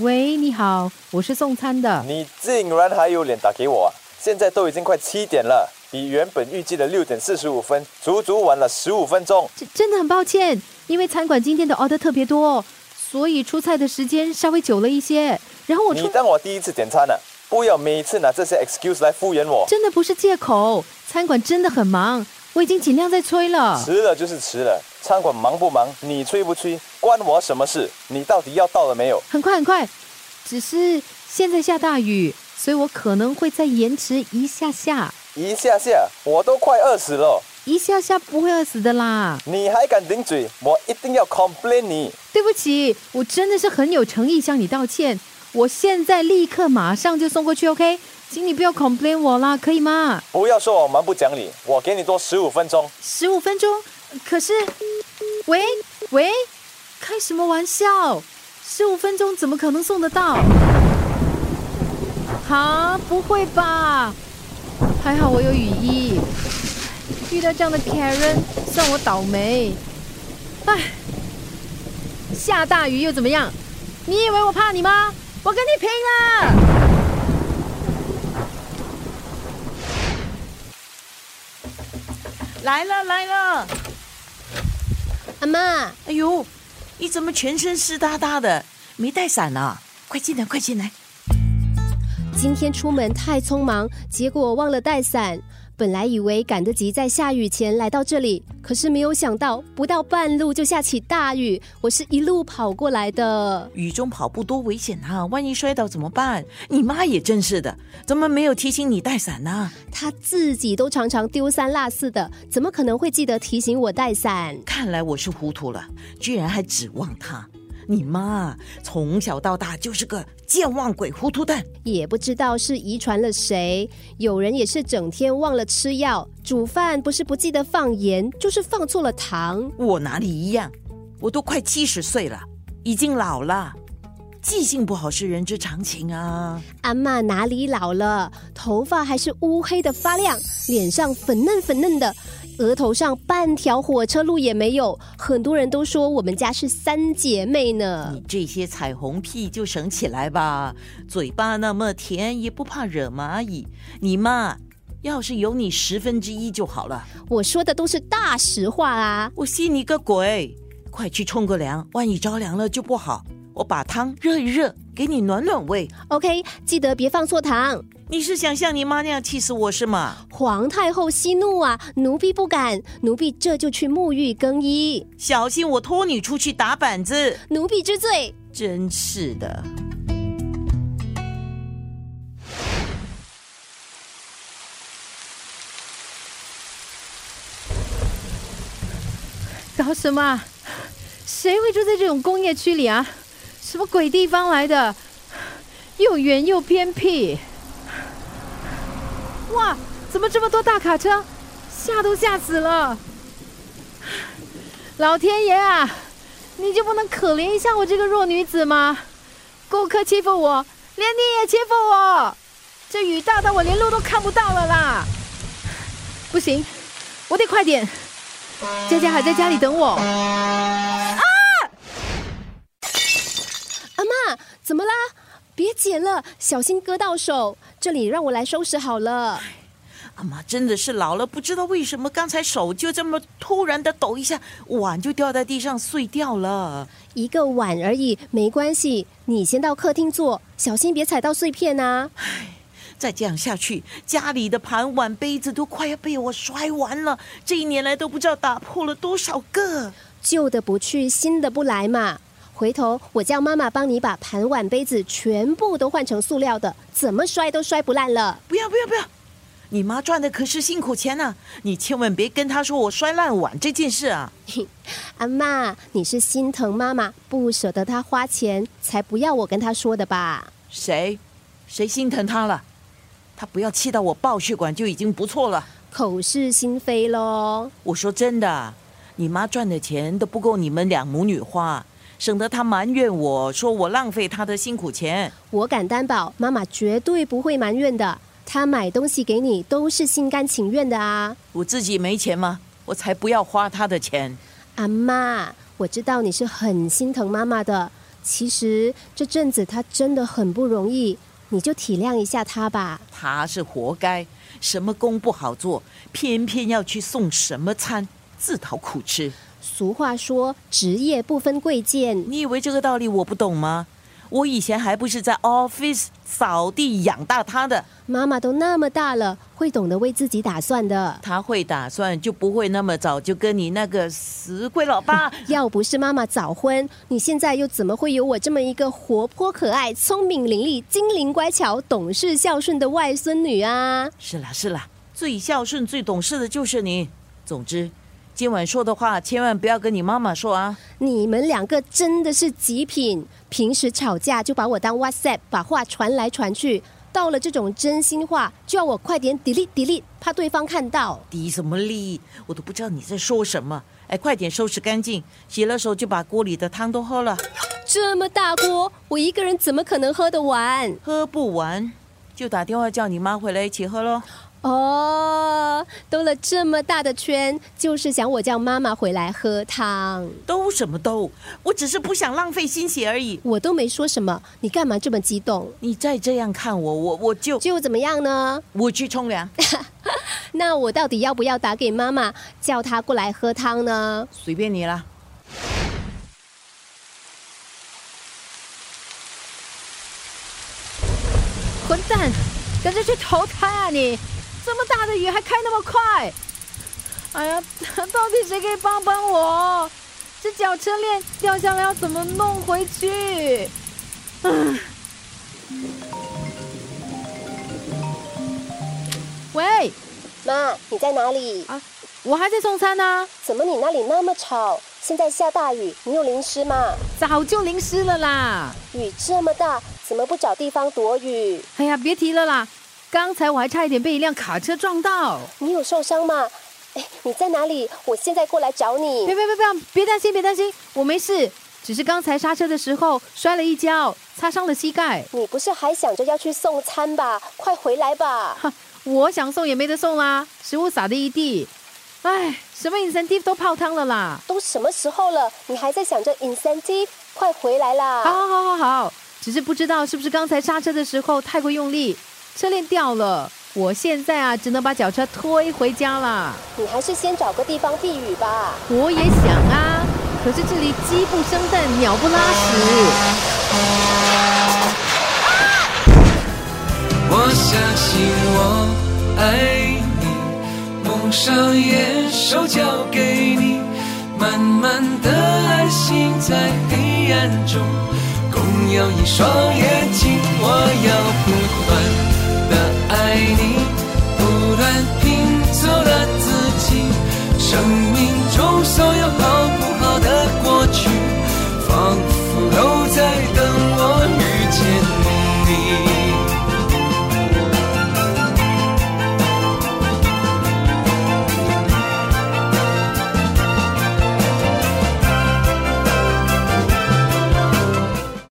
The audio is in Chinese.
喂，你好，我是送餐的。你竟然还有脸打给我啊！现在都已经快七点了，比原本预计的六点四十五分足足晚了十五分钟。真真的很抱歉，因为餐馆今天的 order 特别多，所以出菜的时间稍微久了一些。然后我你当我第一次点餐呢、不要每次拿这些 excuse 来敷衍我。真的不是借口，餐馆真的很忙，我已经尽量在催了。迟了就是迟了，餐馆忙不忙，你催不催，关我什么事？你到底要到了没有？很快很快，只是现在下大雨，所以我可能会再延迟一下下，一下下，我都快饿死了，一下下不会饿死的啦。你还敢顶嘴？我一定要 complain 你。对不起，我真的是很有诚意向你道歉，我现在立刻马上就送过去，OK？请你不要 complain 我啦，可以吗？不要说我蛮不讲理，我给你多十五分钟。十五分钟，可是，喂喂，开什么玩笑？十五分钟怎么可能送得到？啊，不会吧？还好我有雨衣，遇到这样的 Karen，算我倒霉。唉，下大雨又怎么样？你以为我怕你吗？我跟你拼了！来了来了！阿妈，哎呦，你怎么全身湿哒哒的？没带伞啊？快进来，快进来！今天出门太匆忙，结果忘了带伞。本来以为赶得及在下雨前来到这里，可是没有想到不到半路就下起大雨。我是一路跑过来的。雨中跑步多危险啊！万一摔倒怎么办？你妈也真是的，怎么没有提醒你带伞呢？她自己都常常丢三落四的，怎么可能会记得提醒我带伞？看来我是糊涂了，居然还指望她。你妈从小到大就是个健忘鬼、糊涂蛋。也不知道是遗传了谁，有人也是整天忘了吃药，煮饭不是不记得放盐，就是放错了糖。我哪里一样？我都快七十岁了，已经老了，记性不好是人之常情啊。阿妈哪里老了？头发还是乌黑的发亮，脸上粉嫩粉嫩的，额头上半条火车路也没有。很多人都说我们家是三姐妹呢你。这些彩虹屁就省起来吧，嘴巴那么甜，也不怕惹蚂蚁。你妈要是有你十分之一就好了，我说的都是大实话啊。我信你个鬼！快去冲个凉，万一着凉了就不好。我把汤热一热，给你暖暖胃。OK，记得别放错糖。你是想像你妈那样气死我是吗？皇太后息怒啊，奴婢不敢，奴婢这就去沐浴更衣。小心我拖你出去打板子！奴婢知罪。真是的。搞什么啊？谁会住在这种工业区里啊？什么鬼地方来的？又远又偏僻。哇，怎么这么多大卡车？吓都吓死了！老天爷啊，你就不能可怜一下我这个弱女子吗？顾客欺负我，连你也欺负我，这雨大到我连路都看不到了啦！不行，我得快点。佳佳还在家里等我。啊阿妈，怎么啦？别捡了，小心割到手。这里让我来收拾好了。阿妈真的是老了，不知道为什么刚才手就这么突然的抖一下，碗就掉在地上碎掉了。一个碗而已，没关系。你先到客厅坐，小心别踩到碎片啊。再这样下去，家里的盘碗杯子都快要被我摔完了。这一年来都不知道打破了多少个。旧的不去，新的不来嘛。回头我叫妈妈帮你把盘碗杯子全部都换成塑料的，怎么摔都摔不烂了。不要不要不要！你妈赚的可是辛苦钱呢、你千万别跟她说我摔烂碗这件事啊！阿妈，你是心疼妈妈，不舍得她花钱，才不要我跟她说的吧？谁？谁心疼她了？她不要气到我爆血管就已经不错了。口是心非喽。我说真的，你妈赚的钱都不够你们两母女花，省得他埋怨我说我浪费他的辛苦钱。我敢担保，妈妈绝对不会埋怨的。他买东西给你都是心甘情愿的啊。我自己没钱吗？我才不要花他的钱。阿妈，我知道你是很心疼妈妈的。其实这阵子他真的很不容易，你就体谅一下他吧。他是活该，什么工不好做，偏偏要去送什么餐，自讨苦吃。俗话说，职业不分贵贱。你以为这个道理我不懂吗？我以前还不是在 office 扫地养大他的。妈妈都那么大了，会懂得为自己打算的。他会打算，就不会那么早就跟你那个死鬼老爸。要不是妈妈早婚，你现在又怎么会有我这么一个活泼可爱、聪明伶俐、精灵乖巧、懂事孝顺的外孙女啊？是啦是啦，最孝顺、最懂事的就是你。总之。今晚说的话，千万不要跟你妈妈说啊！你们两个真的是极品，平时吵架就把我当 WhatsApp，把话传来传去，到了这种真心话，就要我快点 delete delete，怕对方看到。滴什么力？我都不知道你在说什么。哎，快点收拾干净，洗了手就把锅里的汤都喝了。这么大锅，我一个人怎么可能喝得完？喝不完，就打电话叫你妈回来一起喝喽。哦，兜了这么大的圈，就是想我叫妈妈回来喝汤。兜什么兜？我只是不想浪费心血而已。我都没说什么，你干嘛这么激动？你再这样看我，我我就就怎么样呢？我去冲凉。那我到底要不要打给妈妈，叫她过来喝汤呢？随便你啦。蛋，赶紧去投胎啊你！这么大的雨还开那么快，哎呀，到底谁可以帮帮我？这脚车链掉下来要怎么弄回去？嗯。喂，妈，你在哪里？啊，我还在送餐呢。怎么你那里那么吵？现在下大雨，你有淋湿吗？早就淋湿了啦。雨这么大，怎么不找地方躲雨？哎呀，别提了啦。刚才我还差一点被一辆卡车撞到，你有受伤吗？哎，你在哪里？我现在过来找你。别别别别，别担心别担心，我没事，只是刚才刹车的时候摔了一跤，擦伤了膝盖。你不是还想着要去送餐吧？快回来吧！哈，我想送也没得送啦，食物撒的一地。哎，什么 incentive 都泡汤了啦！都什么时候了，你还在想着 incentive？快回来啦！好好好好好，只是不知道是不是刚才刹车的时候太过用力。车链掉了，我现在啊只能把脚车推回家了。你还是先找个地方避雨吧。我也想啊，可是这里鸡不生蛋，鸟不拉屎。我相信我爱你，蒙上眼，手交给你，慢慢的安心在黑暗中，总有一双眼睛我要不断的爱你不断拼凑了自己生命中所有好